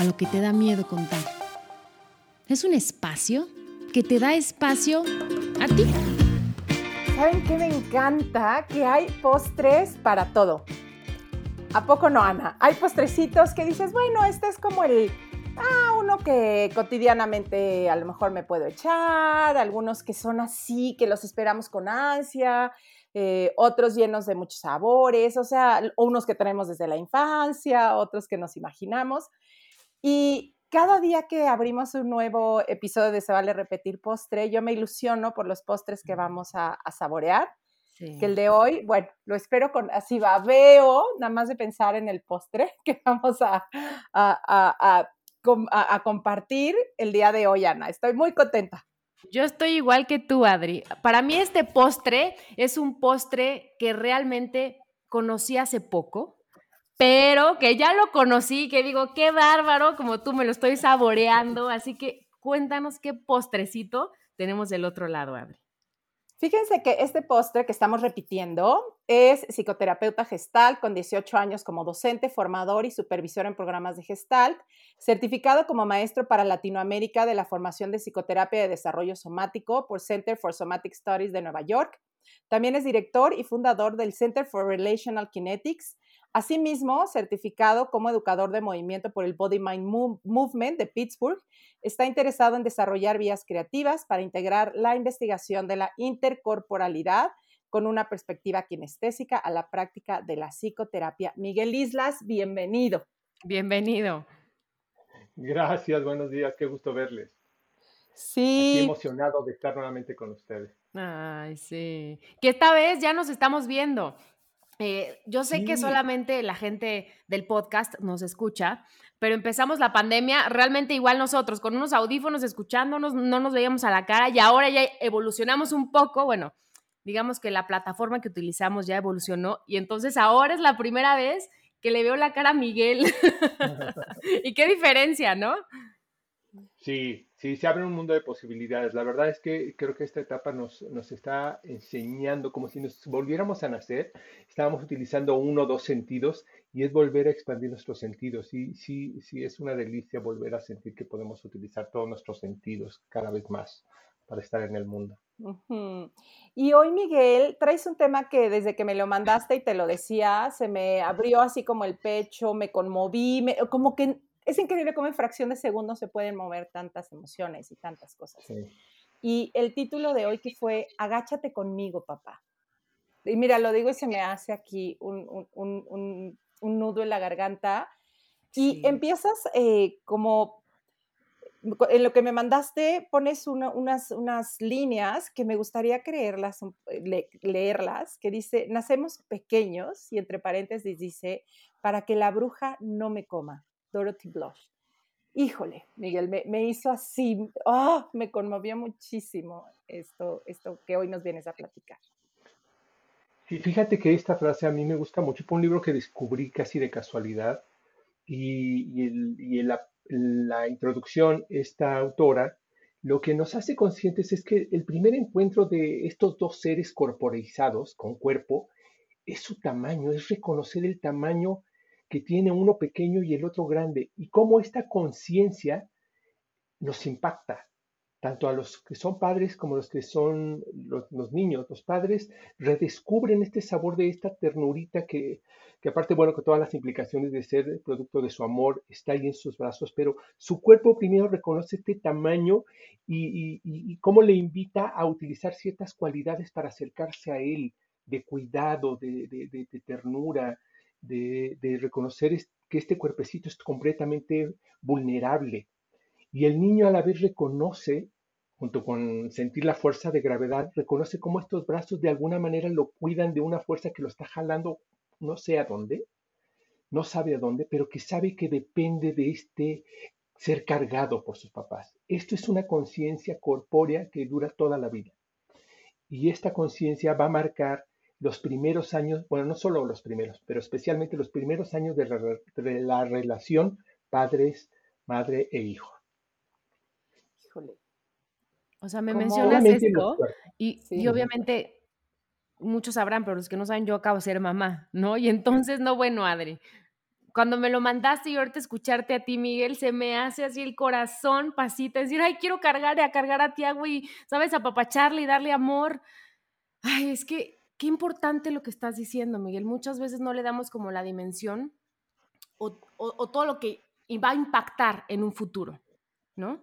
a lo que te da miedo contar. Es un espacio que te da espacio a ti. ¿Saben qué me encanta? Que hay postres para todo. ¿A poco no, Ana? Hay postrecitos que dices, bueno, este es como el, ah, uno que cotidianamente a lo mejor me puedo echar, algunos que son así, que los esperamos con ansia, eh, otros llenos de muchos sabores, o sea, unos que tenemos desde la infancia, otros que nos imaginamos. Y cada día que abrimos un nuevo episodio de Se vale repetir postre, yo me ilusiono por los postres que vamos a, saborear. Que el de hoy, bueno, lo espero con así va, veo, nada más de pensar en el postre que vamos a, a, a compartir el día de hoy, Ana. Estoy muy contenta. Yo estoy igual que tú, Adri. Para mí este postre es un postre que realmente conocí hace poco, pero que ya lo conocí, que digo, qué bárbaro, como tú me lo estoy saboreando. Así que cuéntanos qué postrecito tenemos del otro lado, Adri. Fíjense que este postre que estamos repitiendo es psicoterapeuta gestal con 18 años como docente, formador y supervisor en programas de gestal, certificado como maestro para Latinoamérica de la formación de psicoterapia de desarrollo somático por Center for Somatic Studies de Nueva York. También es director y fundador del Center for Relational Kinetics Asimismo, certificado como educador de movimiento por el Body Mind Movement de Pittsburgh, está interesado en desarrollar vías creativas para integrar la investigación de la intercorporalidad con una perspectiva kinestésica a la práctica de la psicoterapia. Miguel Islas, bienvenido. Bienvenido. Gracias, buenos días, qué gusto verles. Sí. Estoy emocionado de estar nuevamente con ustedes. Ay, sí. Que esta vez ya nos estamos viendo. Eh, yo sé que solamente la gente del podcast nos escucha, pero empezamos la pandemia realmente igual nosotros, con unos audífonos escuchándonos, no nos veíamos a la cara y ahora ya evolucionamos un poco, bueno, digamos que la plataforma que utilizamos ya evolucionó y entonces ahora es la primera vez que le veo la cara a Miguel. y qué diferencia, ¿no? Sí, sí, se abre un mundo de posibilidades. La verdad es que creo que esta etapa nos, nos está enseñando como si nos volviéramos a nacer, estábamos utilizando uno o dos sentidos y es volver a expandir nuestros sentidos. Y sí, sí, es una delicia volver a sentir que podemos utilizar todos nuestros sentidos cada vez más para estar en el mundo. Y hoy, Miguel, traes un tema que desde que me lo mandaste y te lo decía, se me abrió así como el pecho, me conmoví, como que es increíble cómo en fracción de segundos se pueden mover tantas emociones y tantas cosas. Y el título de hoy que fue Agáchate conmigo, papá. Y mira, lo digo y se me hace aquí un, nudo en la garganta. Y empiezas eh, como, en lo que me mandaste, pones unas, unas líneas que me gustaría creerlas, leerlas, que dice, nacemos pequeños, y entre paréntesis dice, para que la bruja no me coma. Dorothy Blush. Híjole, Miguel, me, hizo así, oh, me conmovió muchísimo esto, esto que hoy nos vienes a platicar. Sí, fíjate que esta frase a mí me gusta mucho. Fue un libro que descubrí casi de casualidad y, en la, la introducción, esta autora lo que nos hace conscientes es que el primer encuentro de estos dos seres corporizados con cuerpo es su tamaño, es reconocer el tamaño que tiene uno pequeño y el otro grande, y cómo esta conciencia nos impacta, tanto a los que son padres como a los que son los, niños. Los padres redescubren este sabor de esta ternurita que, aparte, bueno, con todas las implicaciones de ser producto de su amor, está ahí en sus brazos, pero su cuerpo primero reconoce este tamaño y, cómo le invita a utilizar ciertas cualidades para acercarse a él, de cuidado, de, de ternura, de, reconocer que este cuerpecito es completamente vulnerable. Y el niño a la vez reconoce, junto con sentir la fuerza de gravedad, reconoce cómo estos brazos de alguna manera lo cuidan de una fuerza que lo está jalando no sé a dónde, no sabe a dónde, pero que sabe que depende de este ser cargado por sus papás. Esto es una conciencia corpórea que dura toda la vida. Y esta conciencia va a marcar los primeros años, bueno, no solo los primeros, pero especialmente los primeros años de la, relación padres, madre e hijo. Híjole. O sea, me mencionas esto y, y, obviamente muchos sabrán, pero los que no saben, yo acabo de ser mamá, ¿no? Y entonces, no, bueno, Adri, cuando me lo mandaste y ahorita escucharte a ti, Miguel, se me hace así el corazón pasita, decir, ay, quiero cargar y a cargar a Tiago y, ¿sabes?, apapacharle y darle amor. Ay, es que qué importante lo que estás diciendo, Miguel. Muchas veces no le damos como la dimensión o, todo lo que va a impactar en un futuro, ¿no?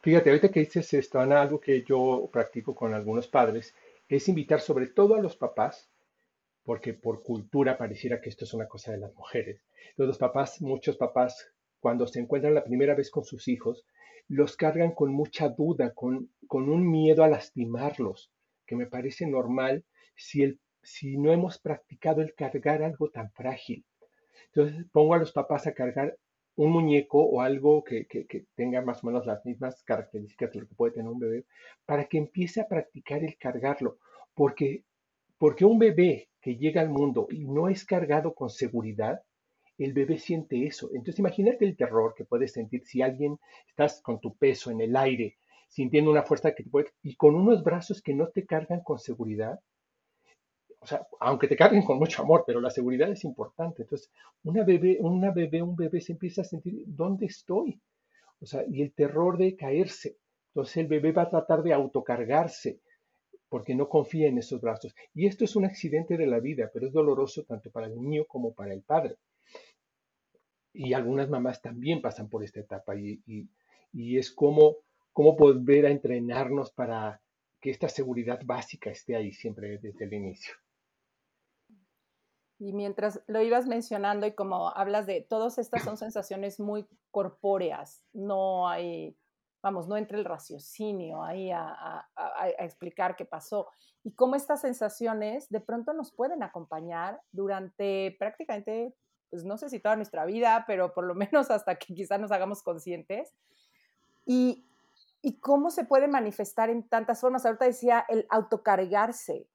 Fíjate, ahorita que dices esto, Ana, algo que yo practico con algunos padres es invitar sobre todo a los papás porque por cultura pareciera que esto es una cosa de las mujeres. los papás, muchos papás, cuando se encuentran la primera vez con sus hijos, los cargan con mucha duda, con un miedo a lastimarlos, que me parece normal si, el, si no hemos practicado el cargar algo tan frágil. Entonces pongo a los papás a cargar un muñeco o algo que, que, tenga más o menos las mismas características de lo que puede tener un bebé, para que empiece a practicar el cargarlo, porque, porque un bebé que llega al mundo y no es cargado con seguridad, el bebé siente eso. Entonces imagínate el terror que puedes sentir si alguien estás con tu peso en el aire, sintiendo una fuerza que te puede, y con unos brazos que no te cargan con seguridad. O sea, aunque te carguen con mucho amor, pero la seguridad es importante. Entonces, una bebé, una bebé, un bebé se empieza a sentir, ¿dónde estoy? O sea, y el terror de caerse. Entonces el bebé va a tratar de autocargarse, porque no confía en esos brazos. Y esto es un accidente de la vida, pero es doloroso tanto para el niño como para el padre. Y algunas mamás también pasan por esta etapa y, es como, como volver a entrenarnos para que esta seguridad básica esté ahí siempre desde el inicio. Y mientras lo ibas mencionando y como hablas de, todas estas son sensaciones muy corpóreas, no hay vamos, no entre el raciocinio ahí a, explicar qué pasó y cómo estas sensaciones de pronto nos pueden acompañar durante prácticamente, pues no sé si toda nuestra vida, pero por lo menos hasta que quizás nos hagamos conscientes. Y, y cómo se puede manifestar en tantas formas. Ahorita decía el autocargarse,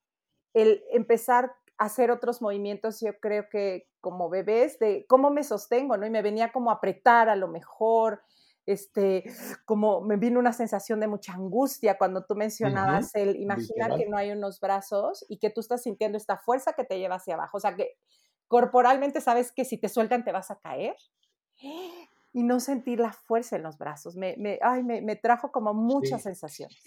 el empezar a hacer otros movimientos, yo creo que como bebés, de cómo me sostengo, ¿no? Y me venía como a apretar a lo mejor, este, como me vino una sensación de mucha angustia cuando tú mencionabas el imaginar que no hay unos brazos y que tú estás sintiendo esta fuerza que te lleva hacia abajo. O sea, que corporalmente sabes que si te sueltan te vas a caer y no sentir la fuerza en los brazos. Me, me, ay, me, me trajo como muchas sensaciones.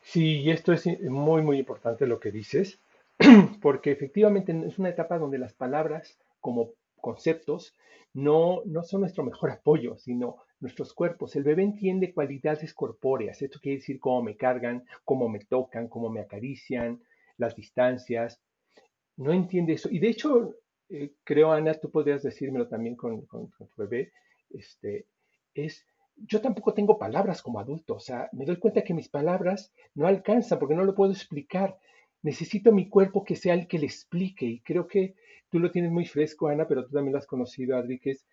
Sí, y esto es muy, muy importante lo que dices, porque efectivamente es una etapa donde las palabras como conceptos no, no son nuestro mejor apoyo, sino nuestros cuerpos. El bebé entiende cualidades corpóreas. Esto quiere decir cómo me cargan, cómo me tocan, cómo me acarician, las distancias. No entiende eso. Y de hecho, eh, creo, Ana, tú podrías decírmelo también con, tu bebé, este, es, yo tampoco tengo palabras como adulto. O sea, me doy cuenta que mis palabras no alcanzan porque no lo puedo explicar. Necesito mi cuerpo que sea el que le explique. Y creo que tú lo tienes muy fresco, Ana, pero tú también lo has conocido, Adri, que es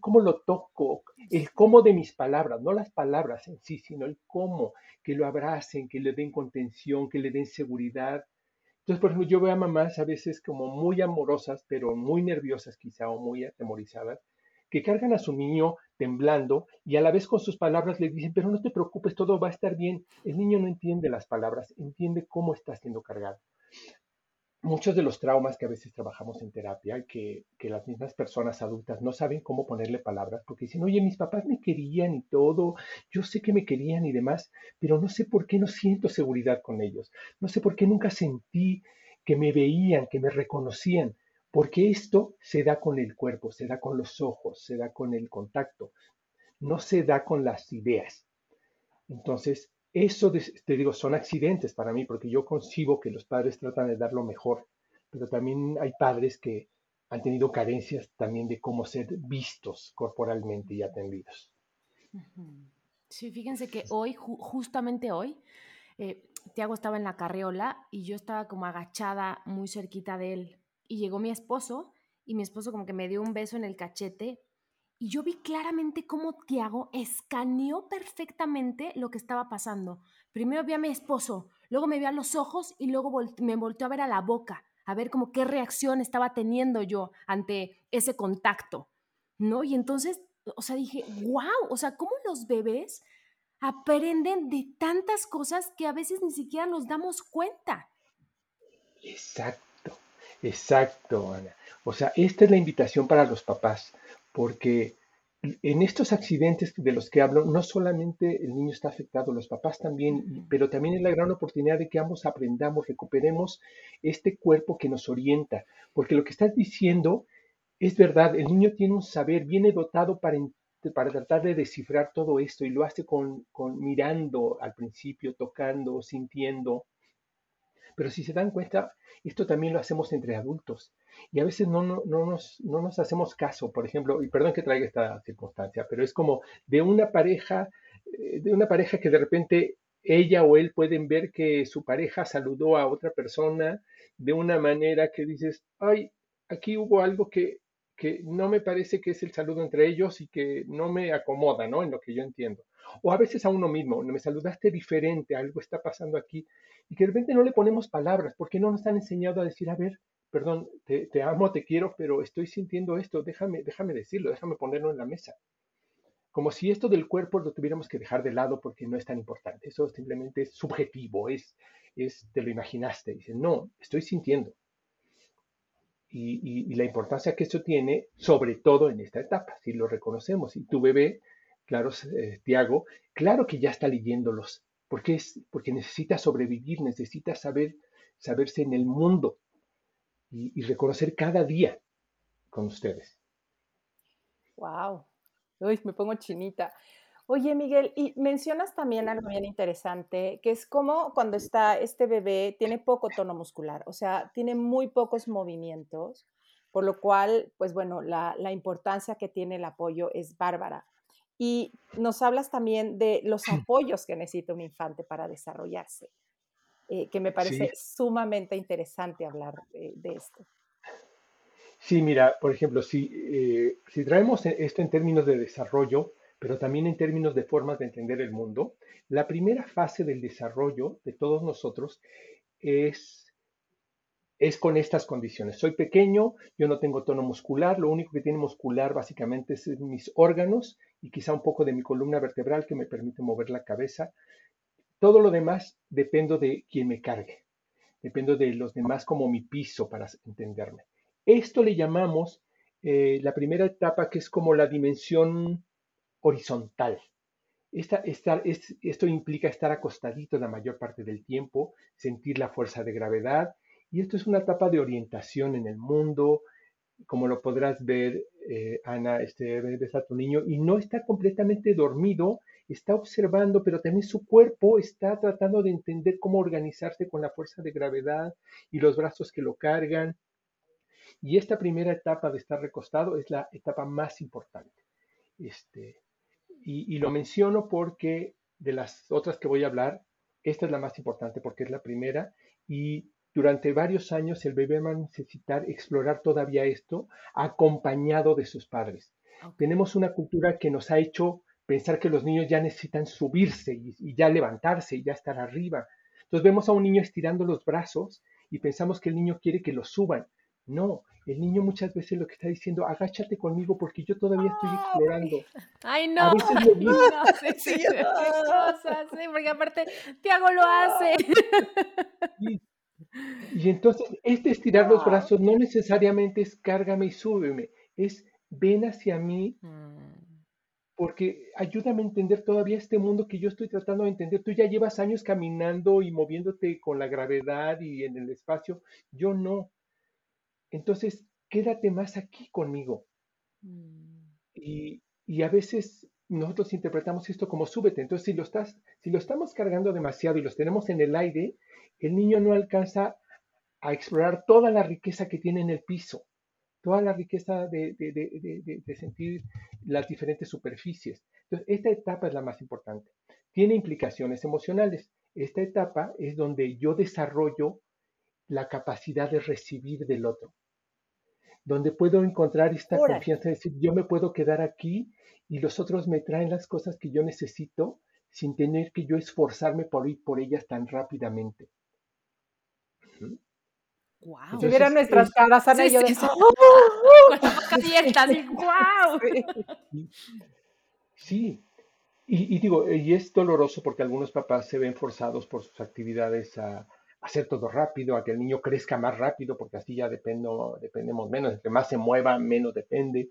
cómo lo toco, el cómo de mis palabras, no las palabras en sí, sino el cómo, que lo abracen, que le den contención, que le den seguridad. Entonces, por ejemplo, yo veo a mamás a veces como muy amorosas, pero muy nerviosas quizá o muy atemorizadas, que cargan a su niño temblando y a la vez con sus palabras le dicen, pero no te preocupes, todo va a estar bien. El niño no entiende las palabras, entiende cómo está siendo cargado muchos de los traumas que a veces trabajamos en terapia que, que, las mismas personas adultas no saben cómo ponerle palabras porque dicen, oye, mis papás me querían y todo, yo sé que me querían y demás, pero no sé por qué no siento seguridad con ellos, no sé por qué nunca sentí que me veían, que me reconocían, porque esto se da con el cuerpo, se da con los ojos, se da con el contacto, no se da con las ideas. Entonces, eso, te digo, son accidentes para mí, porque yo concibo que los padres tratan de dar lo mejor, pero también hay padres que han tenido carencias también de cómo ser vistos corporalmente y atendidos. Sí, fíjense que hoy, justamente hoy, eh, Tiago estaba en la carreola y yo estaba como agachada muy cerquita de él. Y llegó mi esposo y mi esposo como que me dio un beso en el cachete y yo vi claramente cómo Tiago escaneó perfectamente lo que estaba pasando. Primero vi a mi esposo, luego me vi a los ojos y luego me volteó a ver a la boca, a ver como qué reacción estaba teniendo yo ante ese contacto, ¿no? Y entonces, o sea, dije, wow, o sea, cómo los bebés aprenden de tantas cosas que a veces ni siquiera nos damos cuenta. Exacto, exacto, Ana. O sea, esta es la invitación para los papás porque en estos accidentes de los que hablo, no solamente el niño está afectado, los papás también, pero también es la gran oportunidad de que ambos aprendamos, recuperemos este cuerpo que nos orienta, porque lo que estás diciendo es verdad, el niño tiene un saber, viene dotado para, para tratar de descifrar todo esto y lo hace con, con mirando al principio, tocando, sintiendo, pero si se dan cuenta, esto también lo hacemos entre adultos. Y a veces no, no, no, nos, no nos hacemos caso, por ejemplo, y perdón que traiga esta circunstancia, pero es como de una pareja, eh, de una pareja que de repente ella o él pueden ver que su pareja saludó a otra persona de una manera que dices, ay, aquí hubo algo que, que no me parece que es el saludo entre ellos y que no me acomoda, ¿no? En lo que yo entiendo. O a veces a uno mismo, me saludaste diferente, algo está pasando aquí, y que de repente no le ponemos palabras, porque no nos han enseñado a decir, a ver, perdón, te, amo, te quiero, pero estoy sintiendo esto, déjame, déjame decirlo, déjame ponerlo en la mesa. Como si esto del cuerpo lo tuviéramos que dejar de lado porque no es tan importante. Eso simplemente es subjetivo, es, es te lo imaginaste. Dice, no, estoy sintiendo. Y, la importancia que eso tiene, sobre todo en esta etapa, si lo reconocemos. Y tu bebé claro, eh, Tiago, claro que ya está leyéndolos, porque, es, porque necesita sobrevivir, necesita saber, saberse en el mundo y, reconocer cada día con ustedes. Wow, Uy, me pongo chinita. Oye, Miguel, y mencionas también algo bien interesante, que es como cuando está este bebé, tiene poco tono muscular, o sea, tiene muy pocos movimientos, por lo cual, pues bueno, la, la importancia que tiene el apoyo es bárbara. Y nos hablas también de los apoyos que necesita un infante para desarrollarse, eh, que me parece sumamente interesante hablar de, esto. Sí, mira, por ejemplo, si, eh, si traemos e, esto en términos de desarrollo, pero también en términos de formas de entender el mundo, la primera fase del desarrollo de todos nosotros es es con estas condiciones. Soy pequeño, yo no tengo tono muscular, lo único que tiene muscular básicamente es mis órganos y quizá un poco de mi columna vertebral que me permite mover la cabeza. Todo lo demás dependo de quien me cargue, dependo de los demás como mi piso para entenderme. Esto le llamamos eh, la primera etapa que es como la dimensión horizontal. esto implica estar acostadito la mayor parte del tiempo, sentir la fuerza de gravedad, y esto es una etapa de orientación en el mundo, como lo podrás ver, eh, Ana, este, ves a tu niño y no está completamente dormido, está observando, pero también su cuerpo está tratando de entender cómo organizarse con la fuerza de gravedad y los brazos que lo cargan. Y esta primera etapa de estar recostado es la etapa más importante. Este, y, y lo menciono porque de las otras que voy a hablar, esta es la más importante porque es la primera y durante varios años el bebé va a necesitar explorar todavía esto acompañado de sus padres. Tenemos una cultura que nos ha hecho pensar que los niños ya necesitan subirse y, ya levantarse y ya estar arriba. Entonces vemos a un niño estirando los brazos y pensamos que el niño quiere que lo suban. No, el niño muchas veces lo que está diciendo, agáchate conmigo porque yo todavía estoy explorando. Ay, no. A veces lo no, sí, sí, sí, porque aparte Tiago lo hace. Y entonces, este estirar los brazos no necesariamente es cárgame y súbeme, es ven hacia mí mm. porque ayúdame a entender todavía este mundo que yo estoy tratando de entender. Tú ya llevas años caminando y moviéndote con la gravedad y en el espacio, yo no. Entonces, quédate más aquí conmigo. Mm. Y, y a veces nosotros interpretamos esto como súbete. Entonces, si lo, estás, si lo estamos cargando demasiado y los tenemos en el aire, el niño no alcanza a explorar toda la riqueza que tiene en el piso, toda la riqueza de, sentir las diferentes superficies. Entonces, esta etapa es la más importante. Tiene implicaciones emocionales. Esta etapa es donde yo desarrollo la capacidad de recibir del otro. Donde puedo encontrar esta confianza de decir, yo me puedo quedar aquí y los otros me traen las cosas que yo necesito sin tener que yo esforzarme por ir por ellas tan rápidamente. Wow. si vieran nuestras caras, Ana y yo, sí, Sí, y, digo, y es doloroso porque algunos papás se ven forzados por sus actividades a, hacer todo rápido, a que el niño crezca más rápido, porque así ya dependo, dependemos menos, entre más se mueva, menos depende,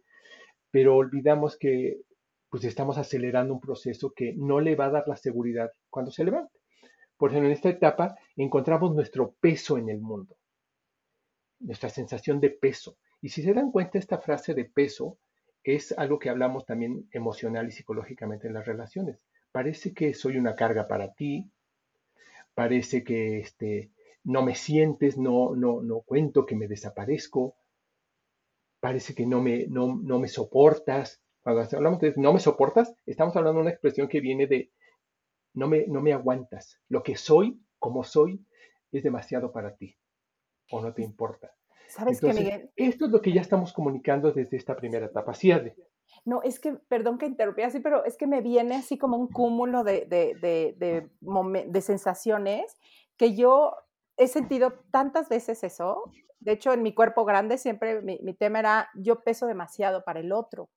pero olvidamos que pues estamos acelerando un proceso que no le va a dar la seguridad cuando se levante. Por ejemplo, en esta etapa encontramos nuestro peso en el mundo, nuestra sensación de peso. Y si se dan cuenta, esta frase de peso es algo que hablamos también emocional y psicológicamente en las relaciones. Parece que soy una carga para ti, parece que este, no me sientes, no, no, no cuento que me desaparezco, parece que no me, no, no me soportas. Cuando hablamos de no me soportas, estamos hablando de una expresión que viene de no me, no me aguantas. Lo que soy, como soy, es demasiado para ti o no te importa. ¿Sabes qué, Miguel? Esto es lo que ya estamos comunicando desde esta primera etapa. Sí, No, es que, perdón que interrumpí así, pero es que me viene así como un cúmulo de, de, de, de, sensaciones que yo he sentido tantas veces eso. De hecho, en mi cuerpo grande siempre mi, mi tema era yo peso demasiado para el otro.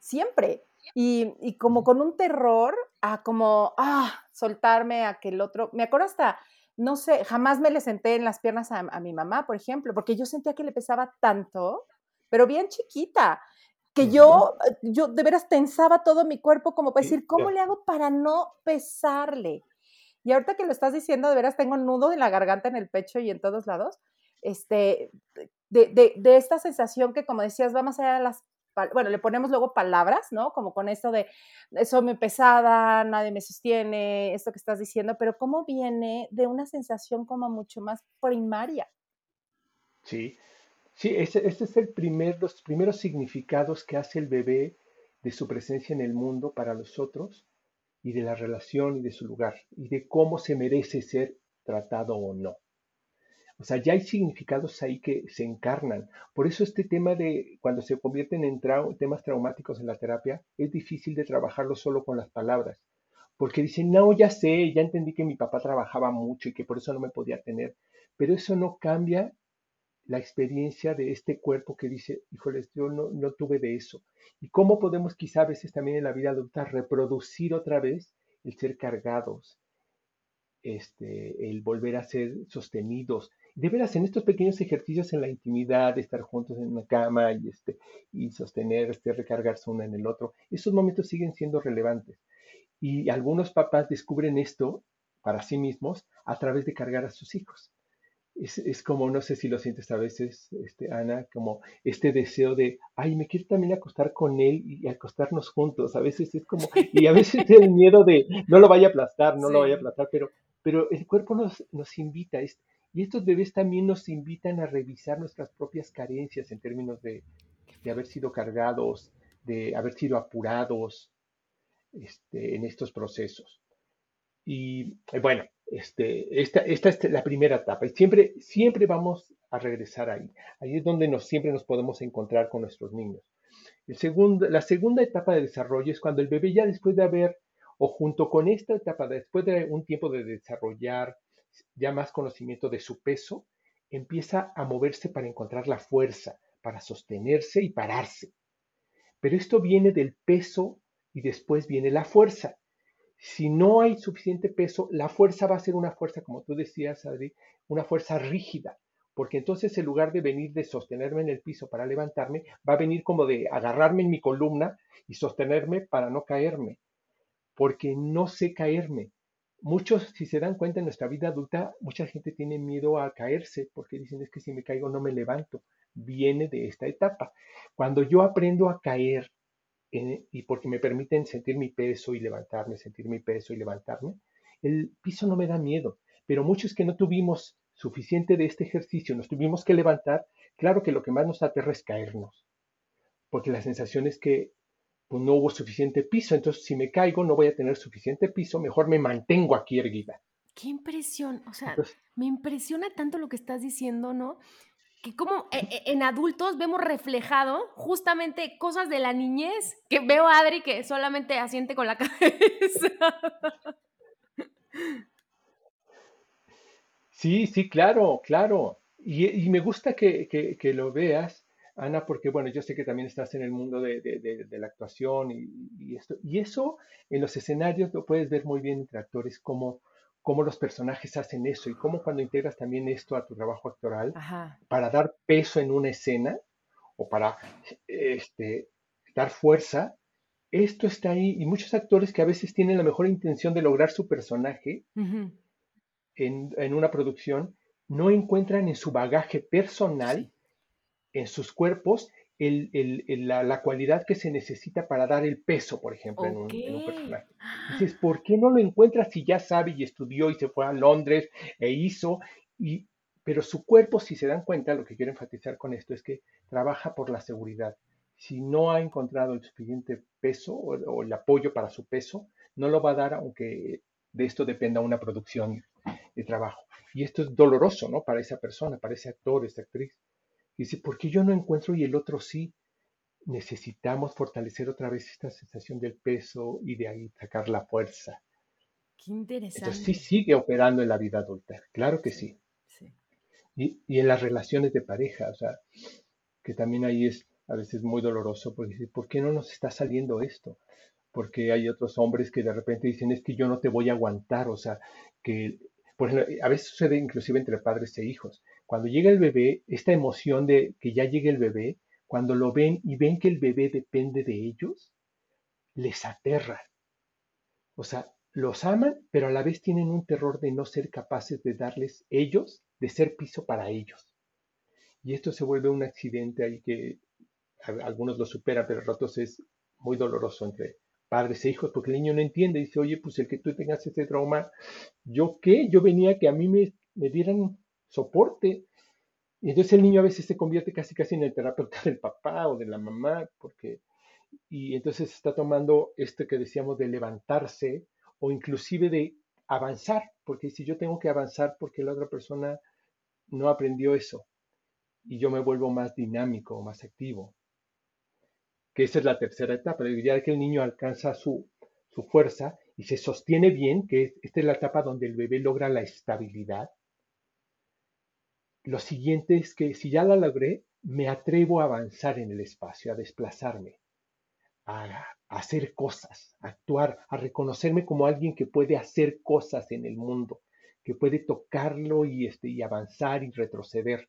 Siempre. Y, y, como con un terror a como, ah, soltarme a que el otro, me acuerdo hasta no sé, jamás me le senté en las piernas a, mi mamá, por ejemplo, porque yo sentía que le pesaba tanto, pero bien chiquita, que yo, eh, yo de veras tensaba todo mi cuerpo como para decir, ¿cómo le hago para no pesarle? Y ahorita que lo estás diciendo, de veras tengo nudo en la garganta, en el pecho y en todos lados, este, de, de, de esta sensación que, como decías, va más allá de las bueno, le ponemos luego palabras, ¿no? Como con esto de, soy muy pesada, nadie me sostiene, esto que estás diciendo, pero ¿cómo viene de una sensación como mucho más primaria? Sí, sí, ese, es el primer, los primeros significados que hace el bebé de su presencia en el mundo para nosotros y de la relación y de su lugar y de cómo se merece ser tratado o no. O sea, ya hay significados ahí que se encarnan. Por eso este tema de cuando se convierten en temas traumáticos en la terapia, es difícil de trabajarlo solo con las palabras. Porque dicen, no, ya sé, ya entendí que mi papá trabajaba mucho y que por eso no me podía tener. Pero eso no cambia la experiencia de este cuerpo que dice, híjoles, yo no, no tuve de eso. Y cómo podemos quizá a veces también en la vida adulta reproducir otra vez el ser cargados, este, el volver a ser sostenidos, de veras, en estos pequeños ejercicios en la intimidad, de estar juntos en una cama y, este, y sostener, este, recargarse uno en el otro, esos momentos siguen siendo relevantes. Y algunos papás descubren esto para sí mismos a través de cargar a sus hijos. Es, es, como, no sé si lo sientes a veces, este, Ana, como este deseo de, ay, me quiero también acostar con él y acostarnos juntos. A veces es como, y a veces el miedo de, no lo vaya a aplastar, no lo vaya a aplastar, pero, pero el cuerpo nos, nos invita, es, y estos bebés también nos invitan a revisar nuestras propias carencias en términos de, haber sido cargados, de haber sido apurados este, en estos procesos. Y eh, bueno, este, esta, esta, es la primera etapa y siempre, siempre vamos a regresar ahí. Ahí es donde nos, siempre nos podemos encontrar con nuestros niños. El segundo, la segunda etapa de desarrollo es cuando el bebé ya después de haber, o junto con esta etapa, después de un tiempo de desarrollar ya más conocimiento de su peso, empieza a moverse para encontrar la fuerza, para sostenerse y pararse. Pero esto viene del peso y después viene la fuerza. Si no hay suficiente peso, la fuerza va a ser una fuerza, como tú decías, Adri, una fuerza rígida, porque entonces en lugar de venir de sostenerme en el piso para levantarme, va a venir como de agarrarme en mi columna y sostenerme para no caerme, porque no sé caerme, muchos, si se dan cuenta en nuestra vida adulta, mucha gente tiene miedo a caerse porque dicen es que si me caigo no me levanto. Viene de esta etapa. Cuando yo aprendo a caer y porque me permiten sentir mi peso y levantarme, sentir mi peso y levantarme, el piso no me da miedo. Pero muchos que no tuvimos suficiente de este ejercicio, nos tuvimos que levantar, claro que lo que más nos aterra es caernos. Porque la sensación es que pues no hubo suficiente piso, entonces si me caigo no voy a tener suficiente piso, mejor me mantengo aquí erguida. Qué impresión, o sea, me impresiona tanto lo que estás diciendo, ¿no? Que como eh, eh, en adultos vemos reflejado justamente cosas de la niñez, que veo a Adri que solamente asiente con la cabeza. Sí, sí, claro, claro. Y, me gusta que, lo veas, Ana, porque bueno, yo sé que también estás en el mundo de, la actuación y, esto. Y eso en los escenarios lo puedes ver muy bien entre actores, cómo, cómo los personajes hacen eso y cómo cuando integras también esto a tu trabajo actoral para dar peso en una escena o para este, dar fuerza, esto está ahí. Y muchos actores que a veces tienen la mejor intención de lograr su personaje en, en una producción, no encuentran en su bagaje personal, en sus cuerpos, la, cualidad que se necesita para dar el peso, por ejemplo, en, un, personaje. Entonces, ¿por qué no lo encuentra si ya sabe y estudió y se fue a Londres e hizo? Y, pero su cuerpo, si se dan cuenta, lo que quiero enfatizar con esto es que trabaja por la seguridad. Si no ha encontrado el suficiente peso o el apoyo para su peso, no lo va a dar aunque de esto dependa una producción de trabajo. Y esto es doloroso, ¿no? Para esa persona, para ese actor, esa actriz. Dice, ¿por qué yo no encuentro y el otro sí? Necesitamos fortalecer otra vez esta sensación del peso y de ahí sacar la fuerza. Qué interesante. Entonces sí sigue operando en la vida adulta, claro que sí. Y, y, en las relaciones de pareja, o sea, que también ahí es a veces muy doloroso porque dice, ¿por qué no nos está saliendo esto? Porque hay otros hombres que de repente dicen, es que yo no te voy a aguantar, o sea, que por ejemplo, a veces sucede inclusive entre padres e hijos. Cuando llega el bebé, esta emoción de que ya llegue el bebé, cuando lo ven y ven que el bebé depende de ellos, les aterra. O sea, los aman, pero a la vez tienen un terror de no ser capaces de darles ellos, de ser piso para ellos. Y esto se vuelve un accidente ahí que algunos lo superan, pero a ratos es muy doloroso entre padres e hijos, porque el niño no entiende, dice, oye, pues el que tú tengas ese trauma, ¿yo qué? Yo venía que a mí me, me dieran soporte. Y entonces el niño a veces se convierte casi casi en el terapeuta del papá o de la mamá, porque, y entonces está tomando esto que decíamos de levantarse o inclusive de avanzar, porque si yo tengo que avanzar porque la otra persona no aprendió eso y yo me vuelvo más dinámico, más activo que esa es la tercera etapa, ya que el niño alcanza su, fuerza y se sostiene bien, que esta es la etapa donde el bebé logra la estabilidad. Lo siguiente es que si ya la logré, me atrevo a avanzar en el espacio, a desplazarme, a, hacer cosas, a actuar, a reconocerme como alguien que puede hacer cosas en el mundo, que puede tocarlo y, este, y avanzar y retroceder.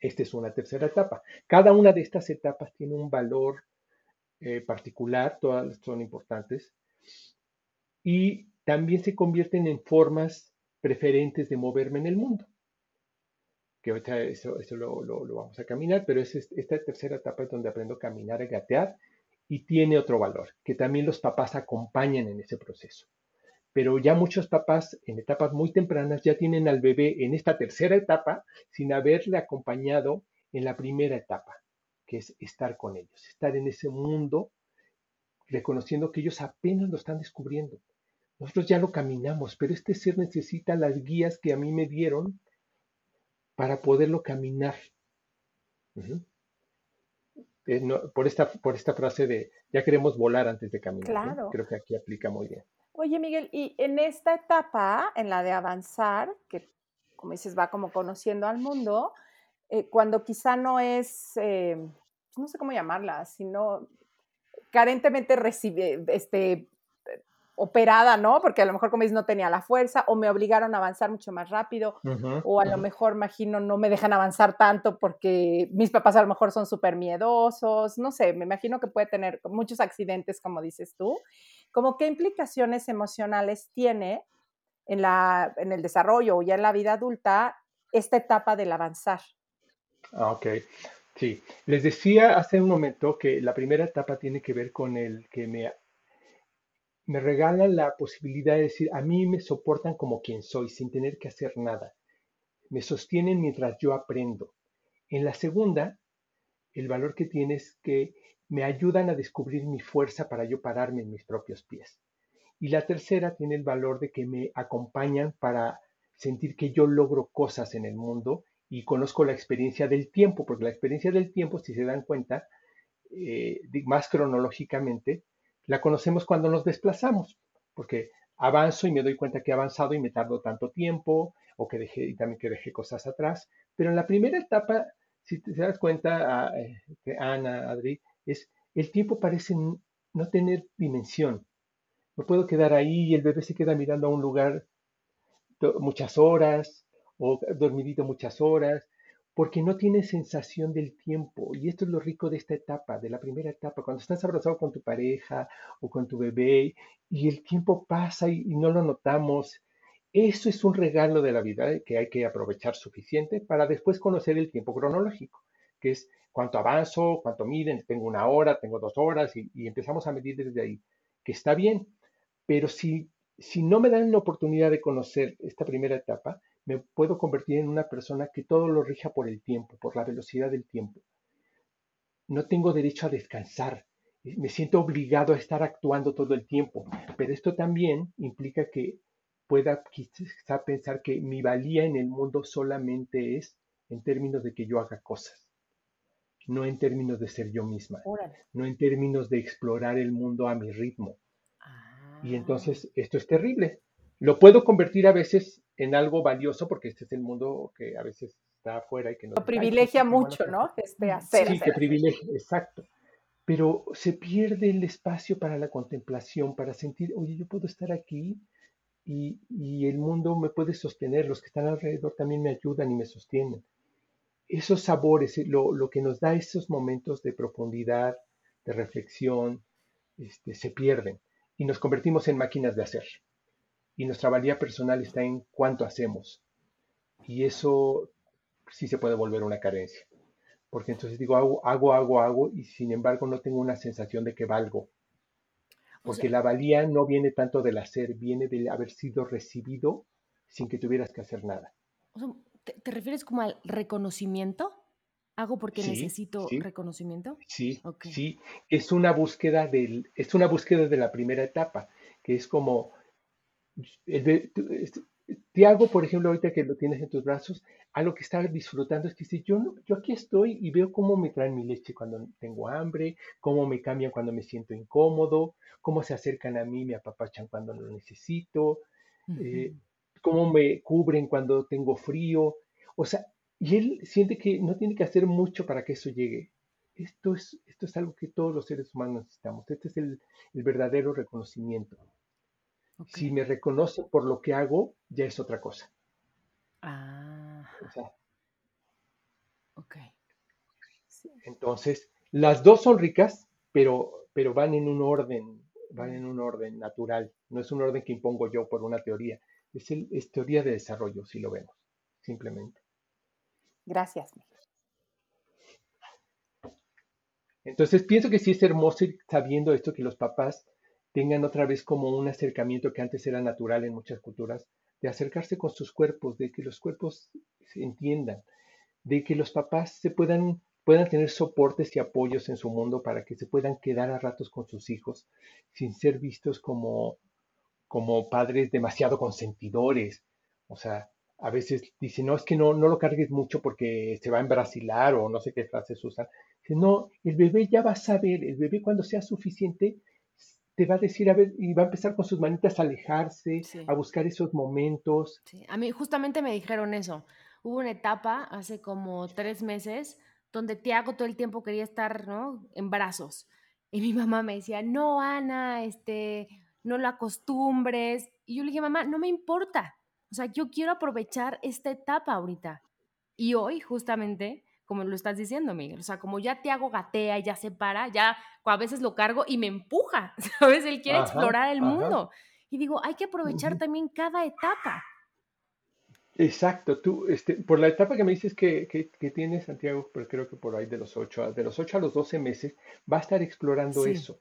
Esta es una tercera etapa. Cada una de estas etapas tiene un valor eh, particular, todas son importantes, y también se convierten en formas preferentes de moverme en el mundo. Que ahorita eso, lo, vamos a caminar, pero es esta tercera etapa es donde aprendo a caminar, a gatear, y tiene otro valor, que también los papás acompañan en ese proceso. Pero ya muchos papás en etapas muy tempranas ya tienen al bebé en esta tercera etapa sin haberle acompañado en la primera etapa que es estar con ellos, estar en ese mundo, reconociendo que ellos apenas lo están descubriendo. Nosotros ya lo caminamos, pero este ser necesita las guías que a mí me dieron para poderlo caminar. Eh, por, esta, por esta frase de ya queremos volar antes de caminar. Creo que aquí aplica muy bien. Oye, Miguel, y en esta etapa, en la de avanzar, que como dices, va como conociendo al mundo, eh, cuando quizá no es, eh, no sé cómo llamarla, sino carentemente recibe, este, operada, ¿no? Porque a lo mejor, como dices, no tenía la fuerza o me obligaron a avanzar mucho más rápido o a lo mejor, imagino, no me dejan avanzar tanto porque mis papás a lo mejor son súper miedosos, no sé, me imagino que puede tener muchos accidentes, como dices tú. Como qué implicaciones emocionales tiene en, la, en el desarrollo o ya en la vida adulta esta etapa del avanzar. Ah, ok. Sí, les decía hace un momento que la primera etapa tiene que ver con el que me, me regalan la posibilidad de decir, a mí me soportan como quien soy, sin tener que hacer nada. Me sostienen mientras yo aprendo. En la segunda, el valor que tiene es que me ayudan a descubrir mi fuerza para yo pararme en mis propios pies. Y la tercera tiene el valor de que me acompañan para sentir que yo logro cosas en el mundo y conozco la experiencia del tiempo, porque la experiencia del tiempo, si se dan cuenta, eh, más cronológicamente, la conocemos cuando nos desplazamos, porque avanzo y me doy cuenta que he avanzado y me tardo tanto tiempo, o que dejé, y también que dejé cosas atrás. Pero en la primera etapa, si te das cuenta, eh, Ana, Adri, es el tiempo parece no tener dimensión. No puedo quedar ahí y el bebé se queda mirando a un lugar muchas horas, o dormidito muchas horas, porque no tiene sensación del tiempo. Y esto es lo rico de esta etapa, de la primera etapa, cuando estás abrazado con tu pareja o con tu bebé y el tiempo pasa y, no lo notamos. Eso es un regalo de la vida que hay que aprovechar suficiente para después conocer el tiempo cronológico, que es cuánto avanzo, cuánto miden, tengo una hora, tengo dos horas y, y empezamos a medir desde ahí, que está bien. Pero si, si no me dan la oportunidad de conocer esta primera etapa, me puedo convertir en una persona que todo lo rija por el tiempo, por la velocidad del tiempo. No tengo derecho a descansar. Me siento obligado a estar actuando todo el tiempo. Pero esto también implica que pueda quizá pensar que mi valía en el mundo solamente es en términos de que yo haga cosas, no en términos de ser yo misma, no en términos de explorar el mundo a mi ritmo. Y entonces esto es terrible. Lo puedo convertir a veces en algo valioso, porque este es el mundo que a veces está afuera y que no... Lo privilegia mucho, ¿no? Este hacer. Sí, que privilegia, exacto. Pero se pierde el espacio para la contemplación, para sentir, oye, yo puedo estar aquí y, y el mundo me puede sostener, los que están alrededor también me ayudan y me sostienen. Esos sabores, eh, lo, lo que nos da esos momentos de profundidad, de reflexión, este, se pierden y nos convertimos en máquinas de hacer y nuestra valía personal está en cuánto hacemos. Y eso sí se puede volver una carencia. Porque entonces digo, hago, hago, hago, hago, y sin embargo no tengo una sensación de que valgo. Porque la valía no viene tanto del hacer, viene de haber sido recibido sin que tuvieras que hacer nada. ¿te, refieres como al reconocimiento? ¿Hago porque necesito reconocimiento? Sí, sí. Es una búsqueda del, es una búsqueda de la primera etapa, que es como Tiago, por ejemplo, ahorita que lo tienes en tus brazos, algo que está disfrutando es que si yo, yo aquí estoy y veo cómo me traen mi leche cuando tengo hambre, cómo me cambian cuando me siento incómodo, cómo se acercan a mí, me apapachan cuando lo necesito, eh, cómo me cubren cuando tengo frío. O sea, y él siente que no tiene que hacer mucho para que eso llegue. Esto es, esto es algo que todos los seres humanos necesitamos. Este es el, el verdadero reconocimiento. Si me reconoce por lo que hago, ya es otra cosa. Ah. ok. Entonces, las dos son ricas, pero, pero van en un orden, van en un orden natural. No es un orden que impongo yo por una teoría. Es, el, es teoría de desarrollo, si lo vemos, simplemente. Gracias. Entonces, pienso que sí es hermoso ir sabiendo esto que los papás tengan otra vez como un acercamiento que antes era natural en muchas culturas, de acercarse con sus cuerpos, de que los cuerpos se entiendan, de que los papás se puedan, puedan tener soportes y apoyos en su mundo para que se puedan quedar a ratos con sus hijos sin ser vistos como, como padres demasiado consentidores. O sea, a veces dicen, no, es que no, no lo cargues mucho porque se va a embrasilar o no sé qué frases usan. No, el bebé ya va a saber, el bebé cuando sea suficiente te va a decir, a ver, y va a empezar con sus manitas a alejarse, a buscar esos momentos. Sí. A mí justamente me dijeron eso. Hubo una etapa hace como tres meses donde Tiago todo el tiempo quería estar, ¿no? En brazos. Y mi mamá me decía, no, Ana, este, no lo acostumbres. Y yo le dije, mamá, no me importa. O sea, yo quiero aprovechar esta etapa ahorita. Y hoy, justamente, como lo estás diciendo, Miguel. O sea, como ya te hago gatea y ya se para, ya a veces lo cargo y me empuja, ¿sabes? Él quiere explorar el mundo. Y digo, hay que aprovechar también cada etapa. Exacto, tú, este, por la etapa que me dices que, que, tiene Santiago, pero creo que por ahí de los 8, de los 8 a los 12 meses, va a estar explorando eso,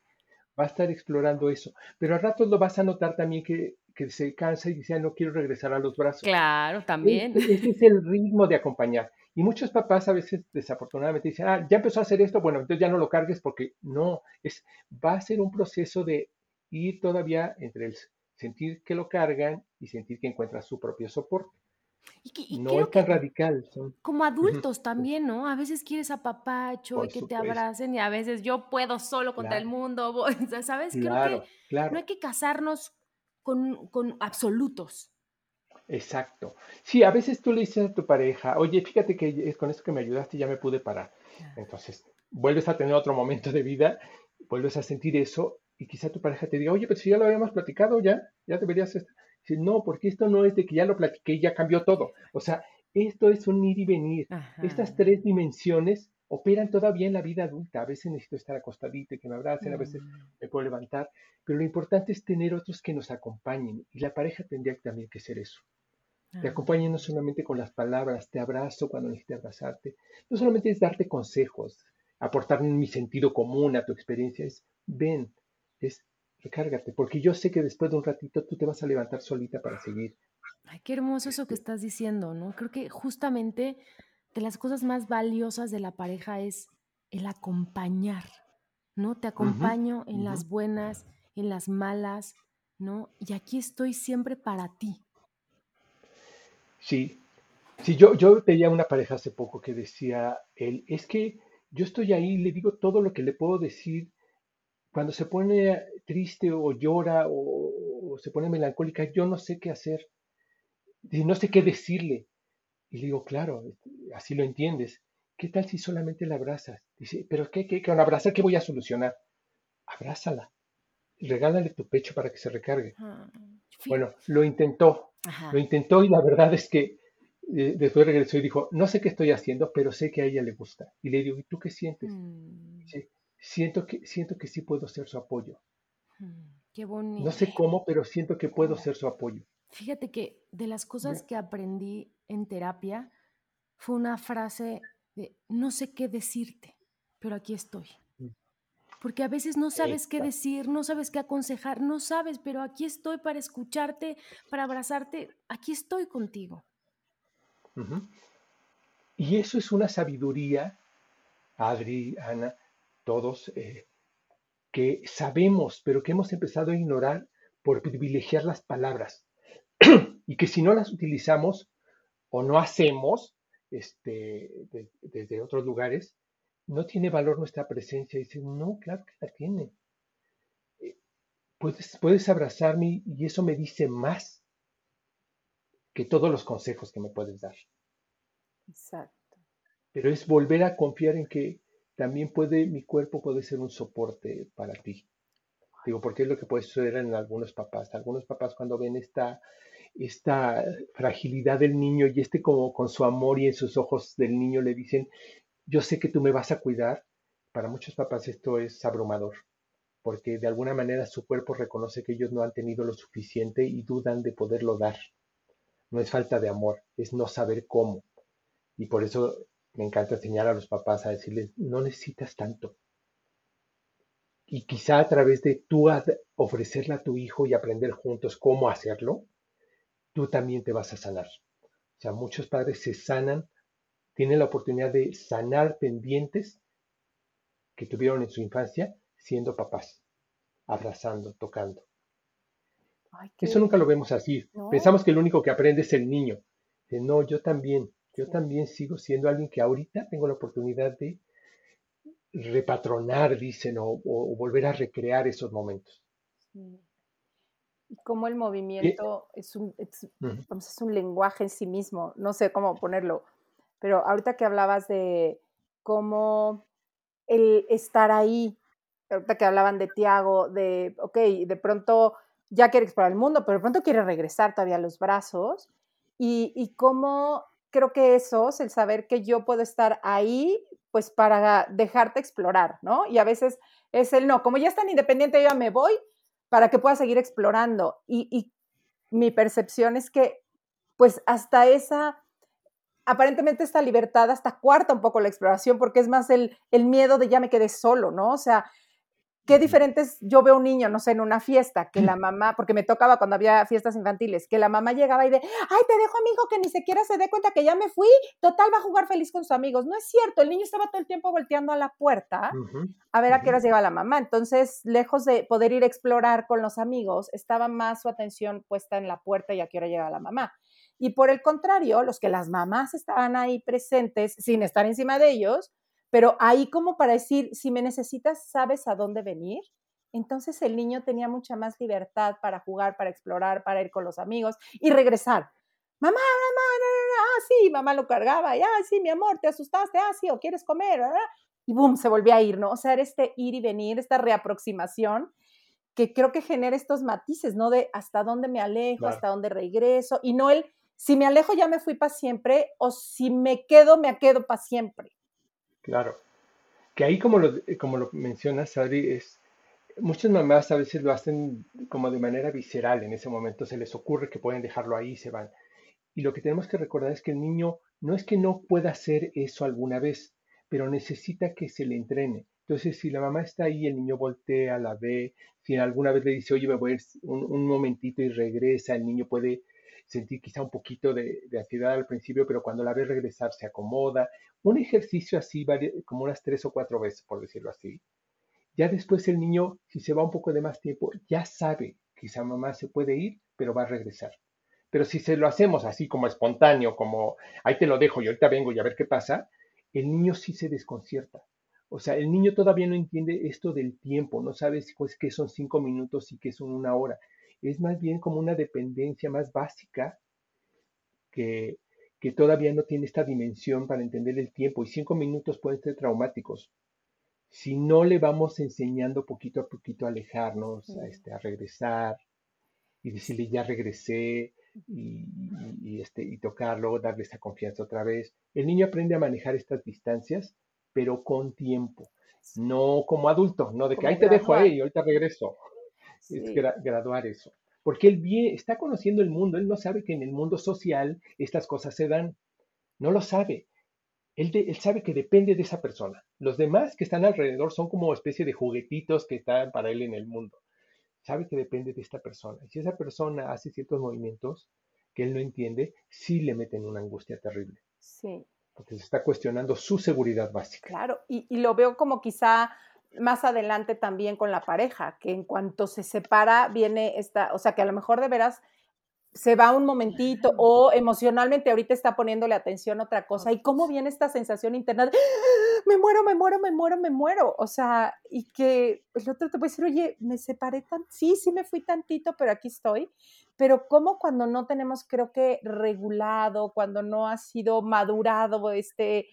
va a estar explorando eso, pero a ratos lo vas a notar también que, que se cansa y dice, no quiero regresar a los brazos. Claro, también. ese es el ritmo de acompañar. Y muchos papás a veces desafortunadamente dicen, ah, ya empezó a hacer esto, bueno, entonces ya no lo cargues porque no, es, va a ser un proceso de ir todavía entre el sentir que lo cargan y sentir que encuentra su propio soporte. no es tan radical. Como adultos también, ¿no? A veces quieres apapacho y que te abracen y a veces yo puedo solo contra el mundo, ¿sabes? Creo que no hay que casarnos con, con absolutos. Exacto. Sí, a veces tú le dices a tu pareja, oye, fíjate que con esto que me ayudaste ya me pude parar. Entonces, vuelves a tener otro momento de vida, vuelves a sentir eso y quizá tu pareja te diga, oye, pero si ya lo habíamos platicado, ya, ya deberías estar. no, porque esto no es de que ya lo platiqué y ya cambió todo. O sea, esto es un ir y venir. Estas tres dimensiones operan todavía en la vida adulta. A veces necesito estar acostadito y que me abracen, a veces mm. me puedo levantar, pero lo importante es tener otros que nos acompañen y la pareja tendría también que ser eso. Te acompañen no solamente con las palabras, te abrazo cuando necesites abrazarte, no solamente es darte consejos, aportar mi sentido común a tu experiencia, es ven, es recárgate, porque yo sé que después de un ratito tú te vas a levantar solita para seguir. Ay, qué hermoso eso que este estás diciendo, ¿no? Creo que justamente de las cosas más valiosas de la pareja es el acompañar, ¿no? Te acompaño en las buenas, en las malas, ¿no? Y aquí estoy siempre para ti. Sí, sí, yo, yo veía una pareja hace poco que decía él, es que yo estoy ahí, le digo todo lo que le puedo decir. Cuando se pone triste o llora o, se pone melancólica, yo no sé qué hacer, y no sé qué decirle. Y le digo, claro, así lo entiendes. ¿Qué tal si solamente la abrazas? Dice, ¿pero qué, qué, con abrazar qué voy a solucionar? Abrázala. Regálale tu pecho para que se recargue. Ah, bueno, lo intentó. Lo intentó y la verdad es que eh, después regresó y dijo, no sé qué estoy haciendo, pero sé que a ella le gusta. Y le digo, ¿y tú qué sientes? Mm. siento, que, siento que sí puedo ser su apoyo. Mm, qué bonito. No sé cómo, pero siento que puedo ser su apoyo. Fíjate que de las cosas que aprendí en terapia fue una frase de, no sé qué decirte, pero aquí estoy. Porque a veces no sabes qué decir, no sabes qué aconsejar, no sabes, pero aquí estoy para escucharte, para abrazarte, aquí estoy contigo. Y eso es una sabiduría, Adri, Ana, todos, eh, que sabemos, pero que hemos empezado a ignorar por privilegiar las palabras. y que si no las utilizamos o no hacemos este, desde otros lugares, no tiene valor nuestra presencia. Y dice, no, claro que la tiene. Eh, puedes, puedes abrazarme y eso me dice más que todos los consejos que me puedes dar. Exacto. Pero es volver a confiar en que también puede, mi cuerpo puede ser un soporte para ti. Digo, porque es lo que puede suceder en algunos papás. Algunos papás cuando ven esta, esta fragilidad del niño y este como con su amor y en sus ojos del niño le dicen, yo sé que tú me vas a cuidar. Para muchos papás esto es abrumador, porque de alguna manera su cuerpo reconoce que ellos no han tenido lo suficiente y dudan de poderlo dar no es falta de amor, es no saber cómo. Y por eso me encanta enseñar a los papás a decirles, no necesitas tanto. Y quizá a través de tú ofrecerle a tu hijo y aprender juntos cómo hacerlo, tú también te vas a sanar. O sea, muchos padres se sanan, tienen la oportunidad de sanar pendientes que tuvieron en su infancia siendo papás, abrazando, tocando. Eso nunca lo vemos así. Pensamos que el único que aprende es el niño. no, yo también, yo también sigo siendo alguien que ahorita tengo la oportunidad de repatronar, dicen, o, volver a recrear esos momentos. Y como el movimiento es un, es, es un lenguaje en sí mismo, no sé cómo ponerlo, pero ahorita que hablabas de cómo el estar ahí, ahorita que hablaban de Tiago, de, ok, de pronto ya quiere explorar el mundo, pero de pronto quiere regresar todavía a los brazos. Y, y cómo creo que eso es el saber que yo puedo estar ahí, pues para dejarte explorar, ¿no? Y a veces es el no, como ya es tan independiente, yo me voy para que pueda seguir explorando. Y, y mi percepción es que, pues hasta esa, aparentemente esta libertad hasta cuarta un poco la exploración, porque es más el, el miedo de ya me quedé solo, ¿no? O sea, Qué diferentes, yo veo un niño, no sé, en una fiesta, que la mamá, porque me tocaba cuando había fiestas infantiles, que la mamá llegaba y de, ay, te dejo amigo que ni siquiera se dé cuenta que ya me fui, total va a jugar feliz con sus amigos. No es cierto, el niño estaba todo el tiempo volteando a la puerta a ver a qué horas llega la mamá. Entonces, lejos de poder ir a explorar con los amigos, estaba más su atención puesta en la puerta y a qué hora llega la mamá. Y por el contrario, los que las mamás estaban ahí presentes, sin estar encima de ellos, pero ahí como para decir, si me necesitas, sabes a dónde venir. Entonces el niño tenía mucha más libertad para jugar, para explorar, para ir con los amigos y regresar. Mamá, mamá, ah, sí, mamá lo cargaba, y, ah, sí, mi amor, te asustaste, ah, sí, o quieres comer, y boom, se volvía a ir, ¿no? O sea, era este ir y venir, esta reaproximación que creo que genera estos matices, ¿no? De hasta dónde me alejo, hasta dónde regreso, y no el, si me alejo ya me fui para siempre, o si me quedo, me quedo para siempre. Claro. Que ahí, como lo, como lo mencionas, Adri, es, muchas mamás a veces lo hacen como de manera visceral en ese momento, se les ocurre que pueden dejarlo ahí y se van. Y lo que tenemos que recordar es que el niño no es que no pueda hacer eso alguna vez, pero necesita que se le entrene. Entonces, si la mamá está ahí, el niño voltea, la ve, si alguna vez le dice, oye, me voy a ir un, momentito y regresa, el niño puede sentir quizá un poquito de, ansiedad al principio, pero cuando la ve regresar se acomoda. Un ejercicio así, como unas tres o cuatro veces, por decirlo así. Ya después el niño, si se va un poco de más tiempo, ya sabe esa mamá se puede ir, pero va a regresar. Pero si se lo hacemos así como espontáneo, como ahí te lo dejo y ahorita vengo y a ver qué pasa, el niño sí se desconcierta o sea, el niño todavía no entiende esto del tiempo, no sabe pues, qué son cinco minutos y qué son una hora. Es más bien como una dependencia más básica que, que todavía no tiene esta dimensión para entender el tiempo y cinco minutos pueden ser traumáticos. Si no le vamos enseñando poquito a poquito a alejarnos, a, este, a regresar y decirle ya regresé y, y, este, y tocarlo, darle esa confianza otra vez, el niño aprende a manejar estas distancias pero con tiempo. No como adulto, no de que ahí te dejo ahí y ahorita regreso. Es graduar eso. Porque él bien, está conociendo el mundo, él no sabe que en el mundo social estas cosas se dan. No lo sabe. Él, él, sabe que depende de esa persona. Los demás que están alrededor son como especie de juguetitos que están para él en el mundo. Sabe que depende de esta persona. Y si esa persona hace ciertos movimientos que él no entiende, sí le meten una angustia terrible. Sí porque se está cuestionando su seguridad básica. Claro, y, lo veo como quizá más adelante también con la pareja, que en cuanto se separa viene esta, o sea, que a lo mejor de veras se va un momentito o emocionalmente ahorita está poniéndole atención a otra cosa y cómo viene esta sensación interna de ¡Ah! me muero, me muero, me muero, me muero, o sea, y que el otro te puede decir, oye, me separé tan, sí, sí me fui tantito, pero aquí estoy, pero cómo cuando no tenemos, creo que regulado, cuando no ha sido madurado este,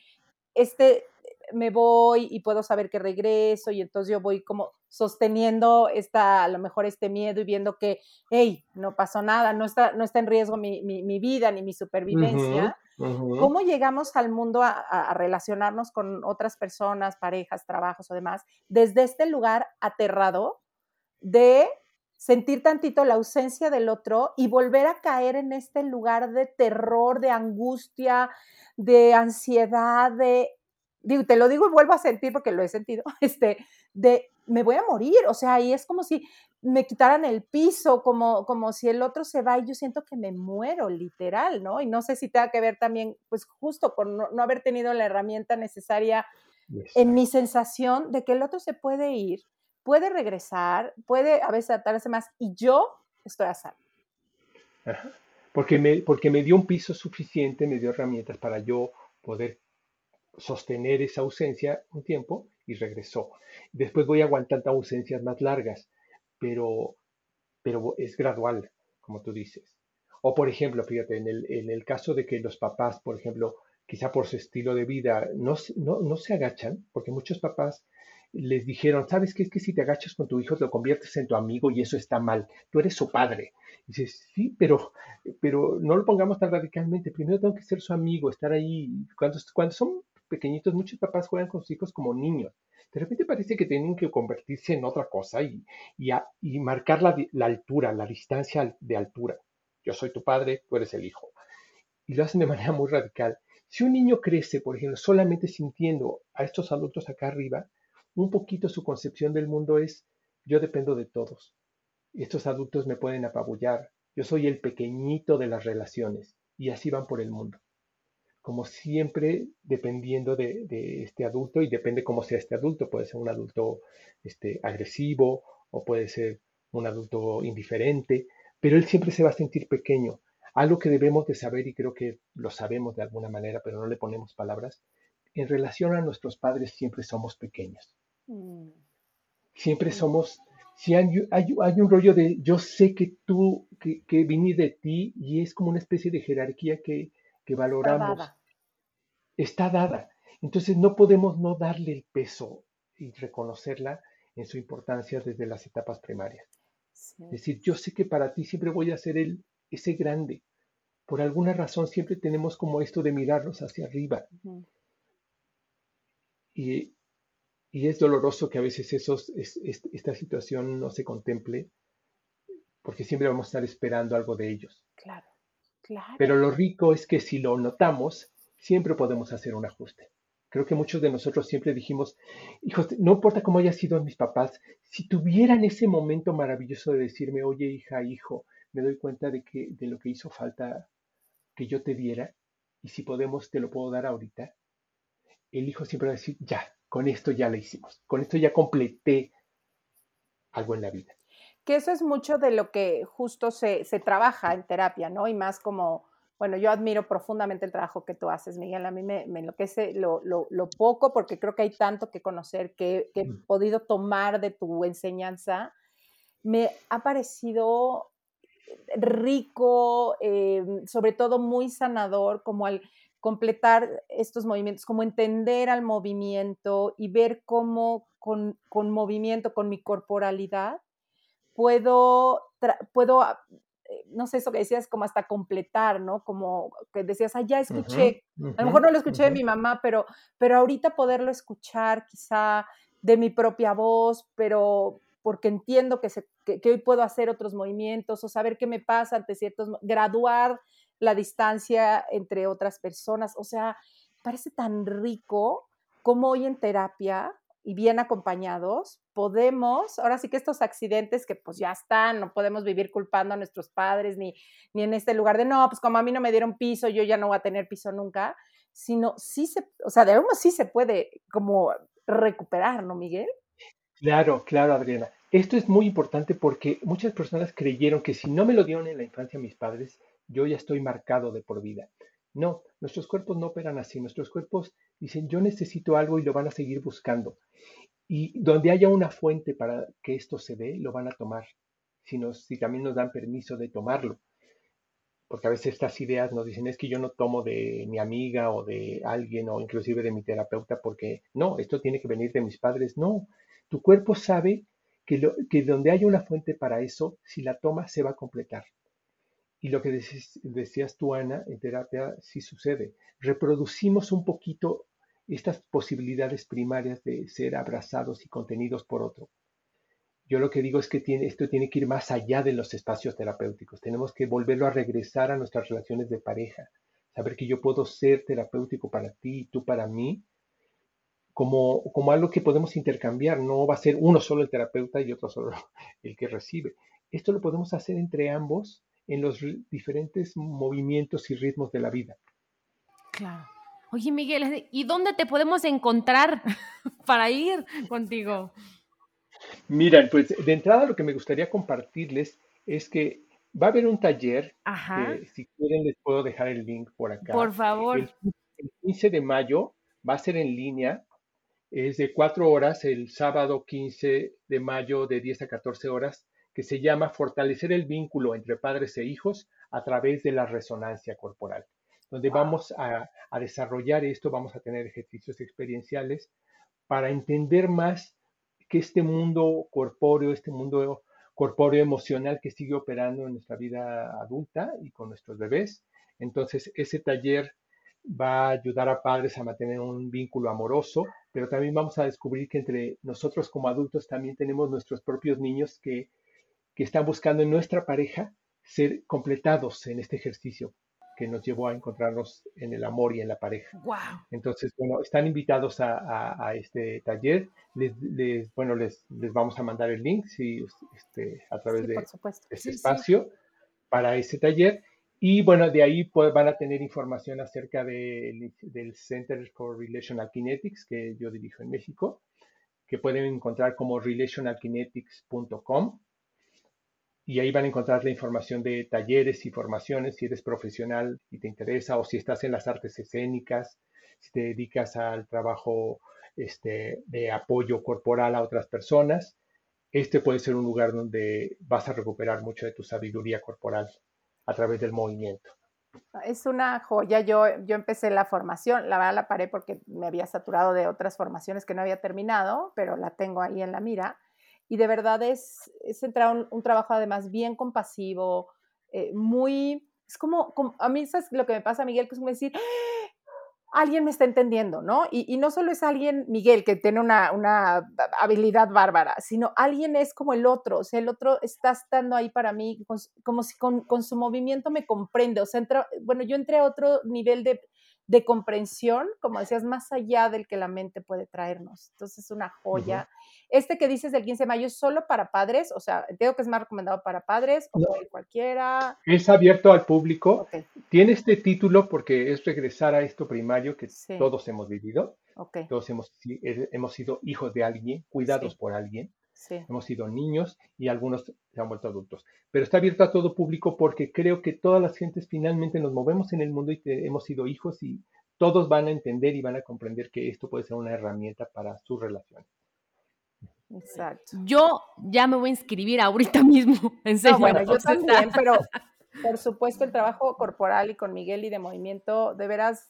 este, me voy y puedo saber que regreso y entonces yo voy como sosteniendo esta, a lo mejor este miedo y viendo que, hey, no pasó nada, no está, no está en riesgo mi, vida ni mi supervivencia. ¿Cómo llegamos al mundo a, relacionarnos con otras personas, parejas, trabajos o demás, desde este lugar aterrado de sentir tantito la ausencia del otro y volver a caer en este lugar de terror, de angustia, de ansiedad, de, digo, te lo digo y vuelvo a sentir porque lo he sentido, este, de me voy a morir, o sea, y es como si me quitaran el piso, como, como si el otro se va y yo siento que me muero, literal, ¿no? Y no sé si tenga que ver también, pues justo con no, haber tenido la herramienta necesaria en mi sensación de que el otro se puede ir, puede regresar, puede a veces adaptarse más y yo estoy a salvo. Porque, me, porque me dio un piso suficiente, me dio herramientas para yo poder sostener esa ausencia un tiempo y regresó. Después voy a aguantar ausencias más largas, pero, pero es gradual, como tú dices. O por ejemplo, fíjate, en el, en el caso de que los papás, por ejemplo, quizá por su estilo de vida, no, no, no se agachan, porque muchos papás les dijeron, ¿sabes qué? Es que si te agachas con tu hijo, te lo conviertes en tu amigo y eso está mal. Tú eres su padre. Dices, sí, pero, pero no lo pongamos tan radicalmente. Primero tengo que ser su amigo, estar ahí. Cuando, cuando son pequeñitos, muchos papás juegan con sus hijos como niños. De repente parece que tienen que convertirse en otra cosa y, y, marcar la, la, altura, la distancia de altura. Yo soy tu padre, tú eres el hijo. Y lo hacen de manera muy radical. Si un niño crece, por ejemplo, solamente sintiendo a estos adultos acá arriba, un poquito su concepción del mundo es, yo dependo de todos. Estos adultos me pueden apabullar. Yo soy el pequeñito de las relaciones. Y así van por el mundo. Como siempre, dependiendo de, este adulto, y depende cómo sea este adulto, puede ser un adulto este, agresivo o puede ser un adulto indiferente, pero él siempre se va a sentir pequeño. algo que debemos de saber y creo que lo sabemos de alguna manera, pero no le ponemos palabras, en relación a nuestros padres siempre somos pequeños. Mm. Siempre somos, si hay, un rollo de yo sé que tú, que, que vine de ti y es como una especie de jerarquía que, que valoramos. Está dada. Está dada. Entonces no podemos no darle el peso y reconocerla en su importancia desde las etapas primarias. Es decir, yo sé que para ti siempre voy a ser el, ese grande. Por alguna razón siempre tenemos como esto de mirarnos hacia arriba. y, es doloroso que a veces esos, esta situación no se contemple, porque siempre vamos a estar esperando algo de ellos. Claro, Pero lo rico es que si lo notamos, siempre podemos hacer un ajuste. Creo que muchos de nosotros siempre dijimos, hijos, no importa cómo haya sido mis papás, si tuvieran ese momento maravilloso de decirme, oye hija, hijo, me doy cuenta de, que, de lo que hizo falta que yo te diera, y si podemos, te lo puedo dar ahorita, el hijo siempre va a decir, ya, con esto ya lo hicimos, con esto ya completé algo en la vida. Que eso es mucho de lo que justo se, se trabaja en terapia, ¿no? Y más como bueno, yo admiro profundamente el trabajo que tú haces, Miguel. A mí me, enloquece lo, poco porque creo que hay tanto que conocer que, he mm. podido tomar de tu enseñanza. Me ha parecido rico, eh, sobre todo muy sanador, como al completar estos movimientos, como entender al movimiento y ver cómo con, con movimiento, con mi corporalidad, puedo, puedo eh, no sé, eso que decías, como hasta completar, ¿no? Como que decías, ah, ya escuché, a lo mejor no lo escuché de mi mamá, pero, pero ahorita poderlo escuchar quizá de mi propia voz, pero porque entiendo que, se, que, hoy puedo hacer otros movimientos o saber qué me pasa ante ciertos, graduar la distancia entre otras personas, o sea, parece tan rico como hoy en terapia y bien acompañados, podemos, ahora sí que estos accidentes que pues ya están, no podemos vivir culpando a nuestros padres ni, ni en este lugar de, no, pues como a mí no me dieron piso, yo ya no voy a tener piso nunca, sino sí se, o sea, de algo sí se puede como recuperar, ¿no, Miguel? Claro, claro, Adriana. Esto es muy importante porque muchas personas creyeron que si no me lo dieron en la infancia mis padres, yo ya estoy marcado de por vida. No, nuestros cuerpos no operan así. Nuestros cuerpos dicen, yo necesito algo y lo van a seguir buscando. Y donde haya una fuente para que esto se dé, lo van a tomar. Si, nos, si también nos dan permiso de tomarlo. Porque a veces estas ideas nos dicen, es que yo no tomo de mi amiga o de alguien o inclusive de mi terapeuta porque no, esto tiene que venir de mis padres. No, tu cuerpo sabe que, lo, que donde haya una fuente para eso, si la toma, se va a completar. Y lo que decías, tú, Ana, en terapia sí sucede. Reproducimos un poquito estas posibilidades primarias de ser abrazados y contenidos por otro. Yo lo que digo es que esto tiene que ir más allá de los espacios terapéuticos. Tenemos que volverlo a regresar a nuestras relaciones de pareja. Saber que yo puedo ser terapéutico para ti y tú para mí, como, como algo que podemos intercambiar. No va a ser uno solo el terapeuta y otro solo el que recibe. Esto lo podemos hacer entre ambos en los diferentes movimientos y ritmos de la vida. Claro. Oye, Miguel, ¿y dónde te podemos encontrar para ir contigo? Mira, pues de entrada lo que me gustaría compartirles es que va a haber un taller, que, si quieren les puedo dejar el link por acá. Por favor. El, 15 de mayo va a ser en línea, es de cuatro horas, el sábado 15 de mayo de 10 a 14 horas que se llama Fortalecer el vínculo entre padres e hijos a través de la resonancia corporal, donde vamos a, desarrollar esto, vamos a tener ejercicios experienciales para entender más que este mundo corpóreo, este mundo corpóreo emocional que sigue operando en nuestra vida adulta y con nuestros bebés. Entonces, ese taller va a ayudar a padres a mantener un vínculo amoroso, pero también vamos a descubrir que entre nosotros como adultos también tenemos nuestros propios niños que que están buscando en nuestra pareja ser completados en este ejercicio que nos llevó a encontrarnos en el amor y en la pareja. Wow. Entonces, bueno, están invitados a, este taller. Les, bueno, les, les, vamos a mandar el link si, este, a través de este espacio para ese taller. Y bueno, de ahí pues, van a tener información acerca del Center for Relational Kinetics que yo dirijo en México, que pueden encontrar como relationalkinetics.com y ahí van a encontrar la información de talleres y formaciones si eres profesional y te interesa o si estás en las artes escénicas, si te dedicas al trabajo este, de apoyo corporal a otras personas. Este puede ser un lugar donde vas a recuperar mucho de tu sabiduría corporal a través del movimiento. Es una joya. Yo, yo empecé la formación, la verdad la paré porque me había saturado de otras formaciones que no había terminado, pero la tengo ahí en la mira y de verdad es, es entrar un, trabajo además bien compasivo, eh, muy, es como, a mí es lo que me pasa, Miguel, que es como decir, ¡Ah! alguien me está entendiendo, ¿no? Y, no solo es alguien, Miguel, que tiene una, una, habilidad bárbara, sino alguien es como el otro, o sea, el otro está estando ahí para mí, como si con, con su movimiento me comprende, o sea, entra, bueno, yo entré a otro nivel de de comprensión, como decías, más allá del que la mente puede traernos. Entonces es una joya. Este que dices del 15 de mayo es solo para padres, o sea, entiendo que es más recomendado para padres o para cualquiera. Es abierto al público. Tiene este título porque es regresar a esto primario que todos hemos vivido. Todos hemos, hemos sido hijos de alguien, cuidados por alguien. Hemos sido niños y algunos se han vuelto adultos. Pero está abierto a todo público porque creo que todas las gentes finalmente nos movemos en el mundo y hemos sido hijos y todos van a entender y van a comprender que esto puede ser una herramienta para su relación. Exacto. Yo ya me voy a inscribir ahorita mismo. En serio. bueno, yo también, pero por supuesto el trabajo corporal y con Miguel y de movimiento, de veras,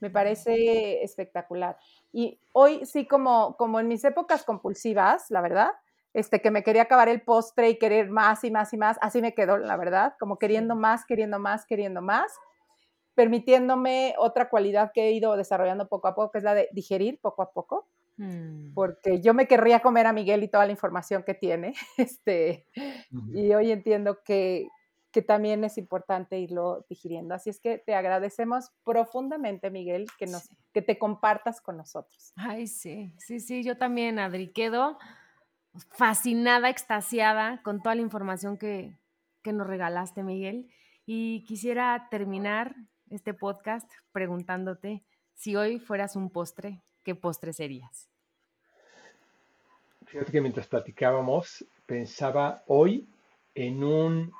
me parece espectacular. Y hoy sí, como, como en mis épocas compulsivas, la verdad, este, que me quería acabar el postre y querer más y más y más, así me quedó, la verdad, como queriendo más, queriendo más, queriendo más, permitiéndome otra cualidad que he ido desarrollando poco a poco, que es la de digerir poco a poco, mm. porque yo me querría comer a Miguel y toda la información que tiene, este, y hoy entiendo que, que también es importante irlo digiriendo. Así es que te agradecemos profundamente, Miguel, que, nos, que te compartas con nosotros. Ay, sí, sí, sí, yo también, Adri, quedo fascinada, extasiada con toda la información que, que nos regalaste, Miguel. Y quisiera terminar este podcast preguntándote si hoy fueras un postre, ¿qué postre serías? Fíjate que mientras platicábamos, pensaba hoy en un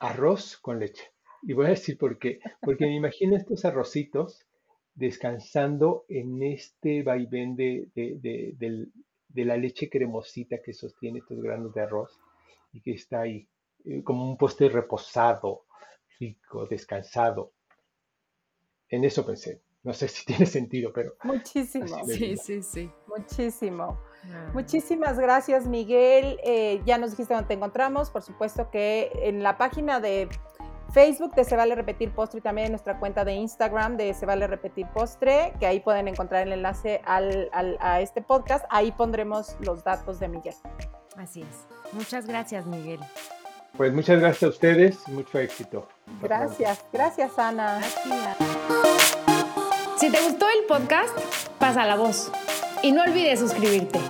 arroz con leche. Y voy a decir por qué. Porque me imagino estos arrocitos descansando en este vaivén de, de, la leche cremosita que sostiene estos granos de arroz y que está ahí, eh, como un postre reposado, rico, descansado. En eso pensé. No sé si tiene sentido, pero... Muchísimo. Sí, sí, sí. Muchísimo. Ah. Muchísimas gracias, Miguel. Eh, ya nos dijiste dónde te encontramos. Por supuesto que en la página de Facebook de Se Vale Repetir Postre y también en nuestra cuenta de Instagram de Se Vale Repetir Postre, que ahí pueden encontrar el enlace a este podcast. Ahí pondremos los datos de Miguel. Así es. Muchas gracias, Miguel. Pues muchas gracias a ustedes. Mucho éxito. Gracias. Gracias, Ana. Si te gustó el podcast, pasa la voz. Y no olvides suscribirte.